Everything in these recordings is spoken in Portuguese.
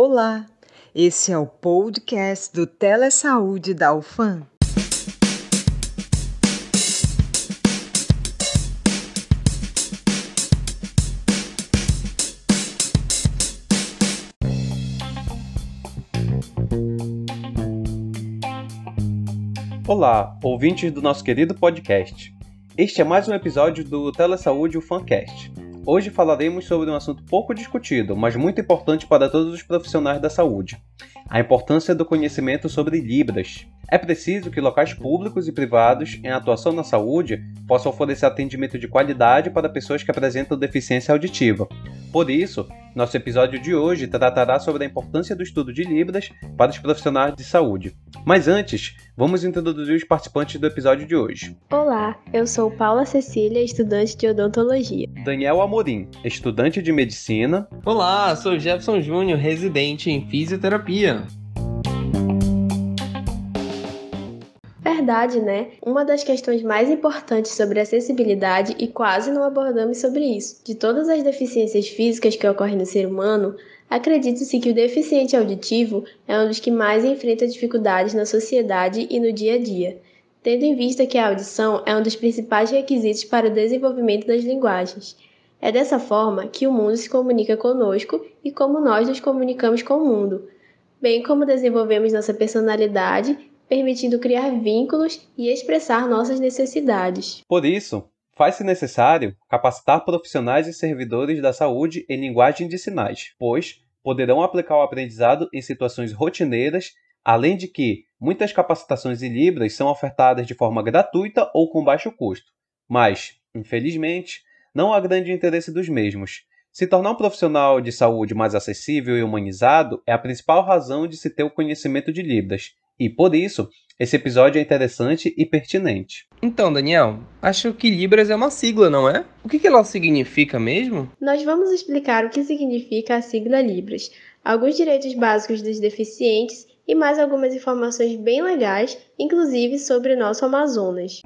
Olá, esse é o podcast do Telesaúde da UFAM. Olá, ouvintes do nosso querido podcast. Este é mais um episódio do Telesaúde UFAMcast. Hoje falaremos sobre um assunto pouco discutido, mas muito importante para todos os profissionais da saúde: a importância do conhecimento sobre Libras. É preciso que locais públicos e privados em atuação na saúde possam oferecer atendimento de qualidade para pessoas que apresentam deficiência auditiva. Por isso, nosso episódio de hoje tratará sobre a importância do estudo de Libras para os profissionais de saúde. Mas antes, vamos introduzir os participantes do episódio de hoje. Olá, eu sou Paula Cecília, estudante de odontologia. Daniel Amorim, estudante de medicina. Olá, sou Jefferson Júnior, residente em fisioterapia. Verdade, né? Uma das questões mais importantes sobre acessibilidade, e quase não abordamos sobre isso, de todas as deficiências físicas que ocorrem no ser humano, acredita-se que o deficiente auditivo é um dos que mais enfrenta dificuldades na sociedade e no dia a dia, tendo em vista que a audição é um dos principais requisitos para o desenvolvimento das linguagens. É dessa forma que o mundo se comunica conosco e como nós nos comunicamos com o mundo, bem como desenvolvemos nossa personalidade permitindo criar vínculos e expressar nossas necessidades. Por isso, faz-se necessário capacitar profissionais e servidores da saúde em linguagem de sinais, pois poderão aplicar o aprendizado em situações rotineiras, além de que muitas capacitações em Libras são ofertadas de forma gratuita ou com baixo custo. Mas, infelizmente, não há grande interesse dos mesmos. Se tornar um profissional de saúde mais acessível e humanizado é a principal razão de se ter o conhecimento de Libras, e por isso, esse episódio é interessante e pertinente. Então, Daniel, acho que Libras é uma sigla, não é? O que ela significa mesmo? Nós vamos explicar o que significa a sigla Libras, alguns direitos básicos dos deficientes e mais algumas informações bem legais, inclusive sobre o nosso Amazonas.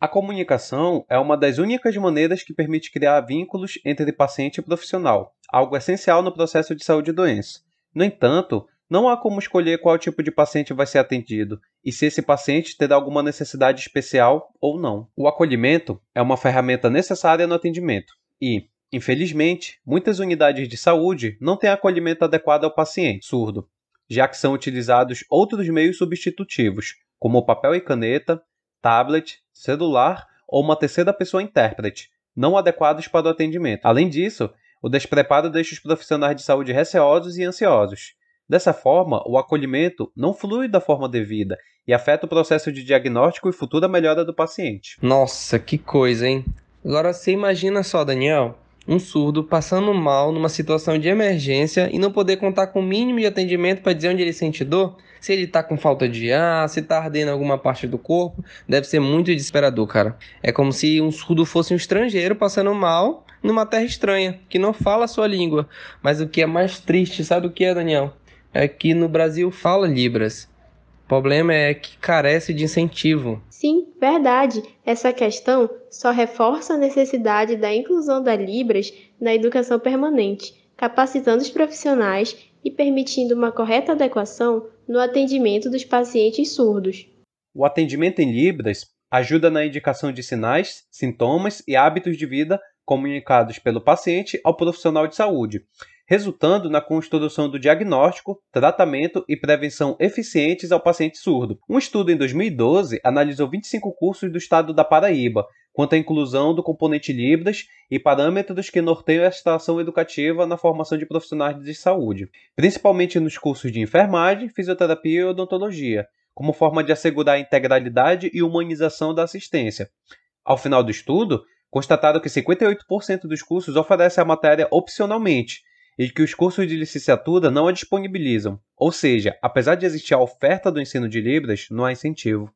A comunicação é uma das únicas maneiras que permite criar vínculos entre paciente e profissional, algo essencial no processo de saúde e doença. No entanto, não há como escolher qual tipo de paciente vai ser atendido e se esse paciente terá alguma necessidade especial ou não. O acolhimento é uma ferramenta necessária no atendimento e, infelizmente, muitas unidades de saúde não têm acolhimento adequado ao paciente surdo, já que são utilizados outros meios substitutivos, como papel e caneta, tablet, celular ou uma terceira pessoa intérprete, não adequados para o atendimento. Além disso, o despreparo deixa os profissionais de saúde receosos e ansiosos. Dessa forma, o acolhimento não flui da forma devida e afeta o processo de diagnóstico e futura melhora do paciente. Nossa, que coisa, hein? Agora você imagina só, Daniel, um surdo passando mal numa situação de emergência e não poder contar com o mínimo de atendimento para dizer onde ele sente dor, se ele tá com falta de ar, se tá ardendo alguma parte do corpo, deve ser muito desesperador, cara. É como se um surdo fosse um estrangeiro passando mal numa terra estranha, que não fala a sua língua. Mas o que é mais triste, sabe o que é, Daniel? É que no Brasil fala Libras. O problema é que carece de incentivo. Sim, verdade. Essa questão só reforça a necessidade da inclusão da Libras na educação permanente, capacitando os profissionais e permitindo uma correta adequação no atendimento dos pacientes surdos. O atendimento em Libras ajuda na indicação de sinais, sintomas e hábitos de vida comunicados pelo paciente ao profissional de saúde, resultando na construção do diagnóstico, tratamento e prevenção eficientes ao paciente surdo. Um estudo em 2012 analisou 25 cursos do estado da Paraíba quanto à inclusão do componente Libras e parâmetros que norteiam a estação educativa na formação de profissionais de saúde, principalmente nos cursos de enfermagem, fisioterapia e odontologia, como forma de assegurar a integralidade e humanização da assistência. Ao final do estudo, constatado que 58% dos cursos oferecem a matéria opcionalmente e que os cursos de licenciatura não a disponibilizam. Ou seja, apesar de existir a oferta do ensino de Libras, não há incentivo.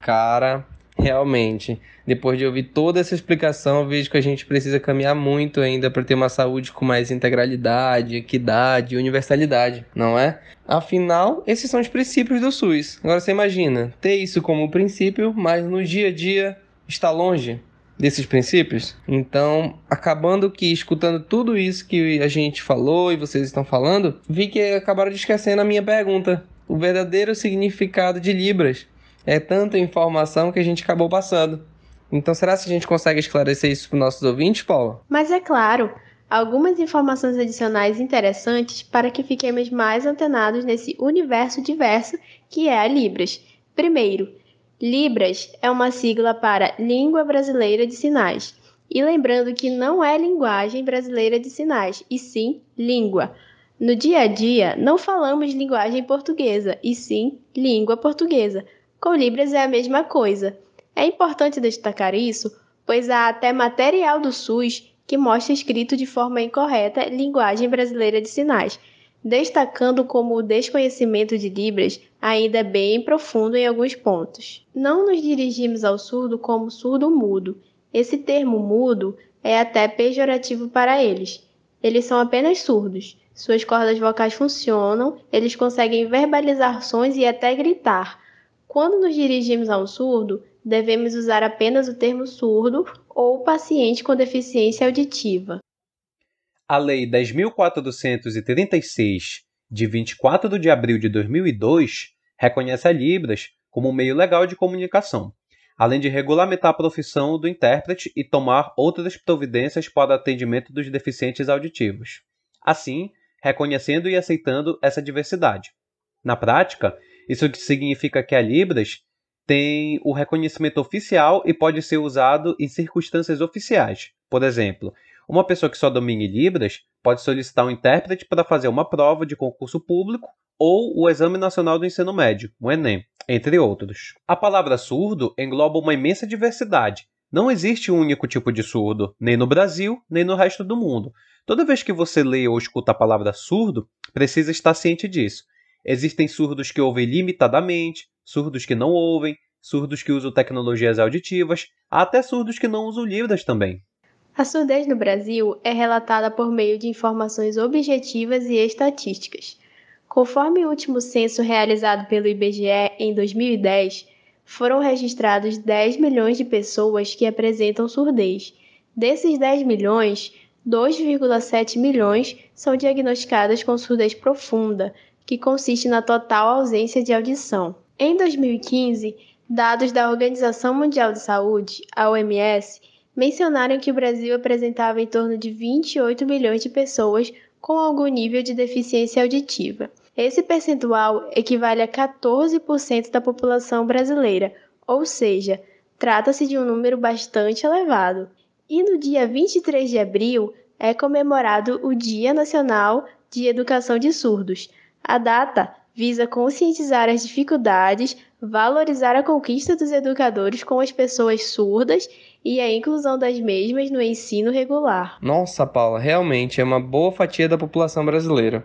Cara, Realmente, depois de ouvir toda essa explicação, vejo que a gente precisa caminhar muito ainda para ter uma saúde com mais integralidade, equidade e universalidade, não é? Afinal, esses são os princípios do SUS. Agora você imagina, ter isso como princípio, mas no dia a dia está longe desses princípios. Então, acabando que escutando tudo isso que a gente falou e vocês estão falando, vi que acabaram de esquecendo a minha pergunta, o verdadeiro significado de Libras. É tanta informação que a gente acabou passando. Então, será que a gente consegue esclarecer isso para os nossos ouvintes, Paula? Mas é claro, algumas informações adicionais interessantes para que fiquemos mais antenados nesse universo diverso que é a Libras. Primeiro, Libras é uma sigla para Língua Brasileira de Sinais. E lembrando que não é linguagem brasileira de sinais, e sim língua. No dia a dia, não falamos linguagem portuguesa, e sim língua portuguesa. Com Libras é a mesma coisa. É importante destacar isso, pois há até material do SUS que mostra escrito de forma incorreta linguagem brasileira de sinais, destacando como o desconhecimento de Libras ainda é bem profundo em alguns pontos. Não nos dirigimos ao surdo como surdo-mudo. Esse termo mudo é até pejorativo para eles. Eles são apenas surdos. Suas cordas vocais funcionam, eles conseguem verbalizar sons e até gritar. Quando nos dirigimos a um surdo, devemos usar apenas o termo surdo ou paciente com deficiência auditiva. A Lei 10.436, de 24 de abril de 2002, reconhece a Libras como um meio legal de comunicação, além de regulamentar a profissão do intérprete e tomar outras providências para o atendimento dos deficientes auditivos. Assim, reconhecendo e aceitando essa diversidade. Na prática, isso significa que a Libras tem o reconhecimento oficial e pode ser usado em circunstâncias oficiais. Por exemplo, uma pessoa que só domine Libras pode solicitar um intérprete para fazer uma prova de concurso público ou o Exame Nacional do Ensino Médio, o Enem, entre outros. A palavra surdo engloba uma imensa diversidade. Não existe um único tipo de surdo, nem no Brasil, nem no resto do mundo. Toda vez que você lê ou escuta a palavra surdo, precisa estar ciente disso. Existem surdos que ouvem limitadamente, surdos que não ouvem, surdos que usam tecnologias auditivas, até surdos que não usam Libras também. A surdez no Brasil é relatada por meio de informações objetivas e estatísticas. Conforme o último censo realizado pelo IBGE em 2010, foram registrados 10 milhões de pessoas que apresentam surdez. Desses 10 milhões, 2,7 milhões são diagnosticadas com surdez profunda, que consiste na total ausência de audição. Em 2015, dados da Organização Mundial de Saúde, a OMS, mencionaram que o Brasil apresentava em torno de 28 milhões de pessoas com algum nível de deficiência auditiva. Esse percentual equivale a 14% da população brasileira, ou seja, trata-se de um número bastante elevado. E no dia 23 de abril é comemorado o Dia Nacional de Educação de Surdos. A data visa conscientizar as dificuldades, valorizar a conquista dos educadores com as pessoas surdas e a inclusão das mesmas no ensino regular. Nossa, Paula, realmente é uma boa fatia da população brasileira.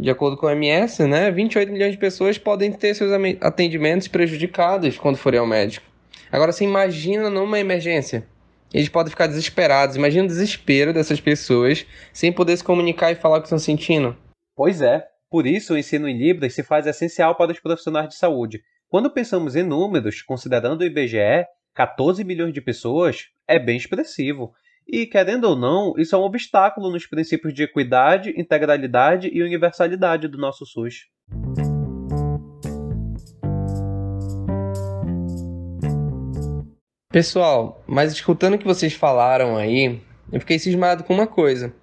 De acordo com o MS, né, 28 milhões de pessoas podem ter seus atendimentos prejudicados quando forem ao médico. Agora, você imagina numa emergência. Eles podem ficar desesperados. Imagina o desespero dessas pessoas sem poder se comunicar e falar o que estão sentindo. Pois é. Por isso, o ensino em Libras se faz essencial para os profissionais de saúde. Quando pensamos em números, considerando o IBGE, 14 milhões de pessoas é bem expressivo. E, querendo ou não, isso é um obstáculo nos princípios de equidade, integralidade e universalidade do nosso SUS. Pessoal, mas escutando o que vocês falaram aí, eu fiquei cismado com uma coisa.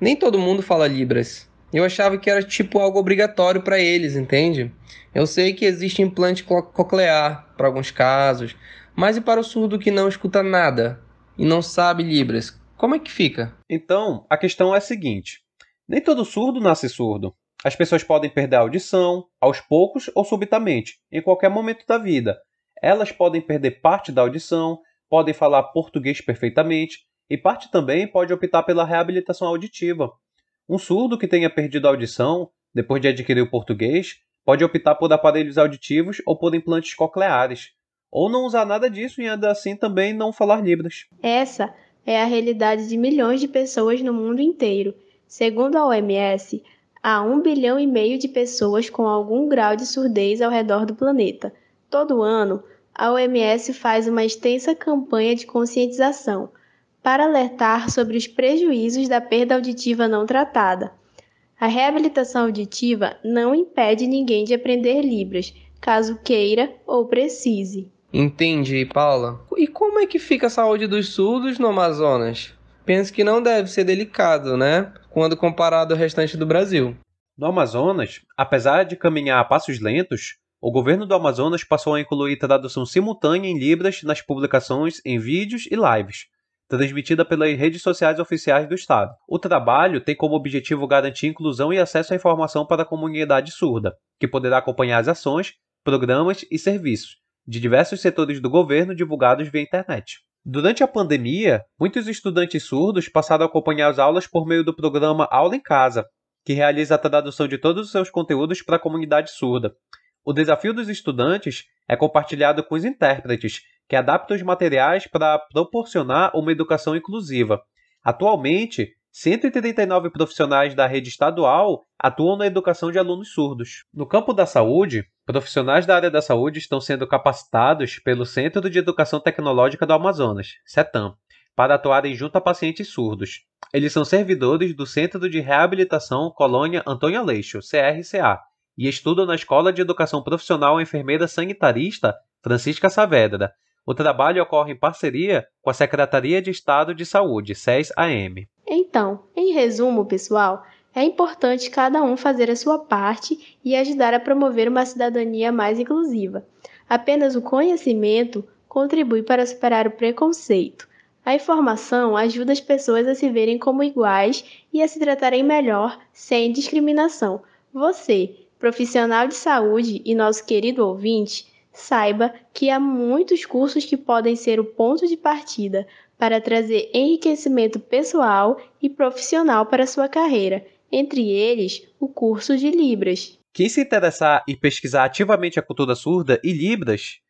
Nem todo mundo fala Libras. Eu achava que era tipo algo obrigatório para eles, entende? Eu sei que existe implante coclear para alguns casos, mas e para o surdo que não escuta nada e não sabe Libras? Como é que fica? Então, a questão é a seguinte: nem todo surdo nasce surdo. As pessoas podem perder a audição, aos poucos ou subitamente, em qualquer momento da vida. Elas podem perder parte da audição, podem falar português perfeitamente e parte também pode optar pela reabilitação auditiva. Um surdo que tenha perdido a audição, depois de adquirir o português, pode optar por aparelhos auditivos ou por implantes cocleares. ou não usar nada disso e ainda assim também não falar Libras. Essa é a realidade de milhões de pessoas no mundo inteiro. Segundo a OMS, há um bilhão e meio de pessoas com algum grau de surdez ao redor do planeta. Todo ano, a OMS faz uma extensa campanha de conscientização para alertar sobre os prejuízos da perda auditiva não tratada. A reabilitação auditiva não impede ninguém de aprender Libras, caso queira ou precise. Entendi, Paula. E como é que fica a saúde dos surdos no Amazonas? Penso que não deve ser delicado, né? Quando comparado ao restante do Brasil. No Amazonas, apesar de caminhar a passos lentos, o governo do Amazonas passou a incluir tradução simultânea em Libras nas publicações em vídeos e lives, transmitida pelas redes sociais oficiais do Estado. O trabalho tem como objetivo garantir inclusão e acesso à informação para a comunidade surda, que poderá acompanhar as ações, programas e serviços de diversos setores do governo divulgados via internet. Durante a pandemia, muitos estudantes surdos passaram a acompanhar as aulas por meio do programa Aula em Casa, que realiza a tradução de todos os seus conteúdos para a comunidade surda, o desafio dos estudantes é compartilhado com os intérpretes, que adaptam os materiais para proporcionar uma educação inclusiva. Atualmente, 139 profissionais da rede estadual atuam na educação de alunos surdos. No campo da saúde, profissionais da área da saúde estão sendo capacitados pelo Centro de Educação Tecnológica do Amazonas, CETAM, para atuarem junto a pacientes surdos. Eles são servidores do Centro de Reabilitação Colônia Antônio Aleixo, CRCA, e estuda na Escola de Educação Profissional Enfermeira Sanitarista Francisca Saavedra. O trabalho ocorre em parceria com a Secretaria de Estado de Saúde, SES-AM. Então, em resumo, pessoal, é importante cada um fazer a sua parte e ajudar a promover uma cidadania mais inclusiva. Apenas o conhecimento contribui para superar o preconceito. A informação ajuda as pessoas a se verem como iguais e a se tratarem melhor, sem discriminação. Você, profissional de saúde e nosso querido ouvinte, saiba que há muitos cursos que podem ser o ponto de partida para trazer enriquecimento pessoal e profissional para sua carreira, entre eles o curso de Libras. Quem se interessar e pesquisar ativamente a cultura surda e Libras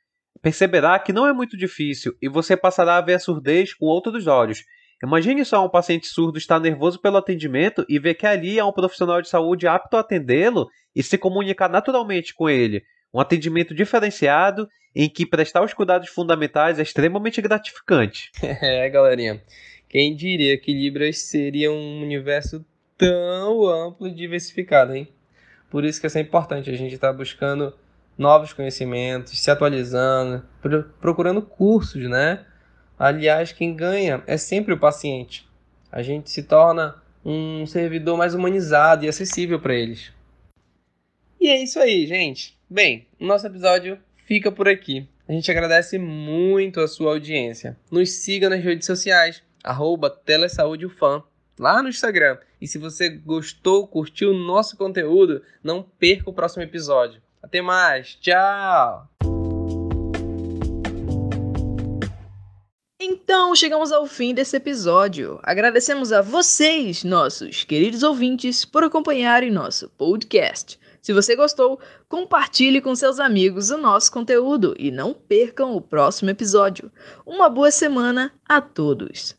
perceberá que não é muito difícil e você passará a ver a surdez com outros olhos Imagine só um paciente surdo estar nervoso pelo atendimento e ver que ali há um profissional de saúde apto a atendê-lo e se comunicar naturalmente com ele. Um atendimento diferenciado em que prestar os cuidados fundamentais é extremamente gratificante. É, galerinha. Quem diria que Libras seria um universo tão amplo e diversificado, hein? Por isso que é importante a gente estar tá buscando novos conhecimentos, se atualizando, procurando cursos, né? Aliás, quem ganha é sempre o paciente. A gente se torna um servidor mais humanizado e acessível para eles. E é isso aí, gente. Bem, o nosso episódio fica por aqui. A gente agradece muito a sua audiência. Nos siga nas redes sociais, arroba Telesaudiofan, lá no Instagram. E se você gostou, curtiu o nosso conteúdo, não perca o próximo episódio. Até mais, tchau! Então chegamos ao fim desse episódio. Agradecemos a vocês, nossos queridos ouvintes, por acompanharem nosso podcast. Se você gostou, compartilhe com seus amigos o nosso conteúdo e não percam o próximo episódio. Uma boa semana a todos!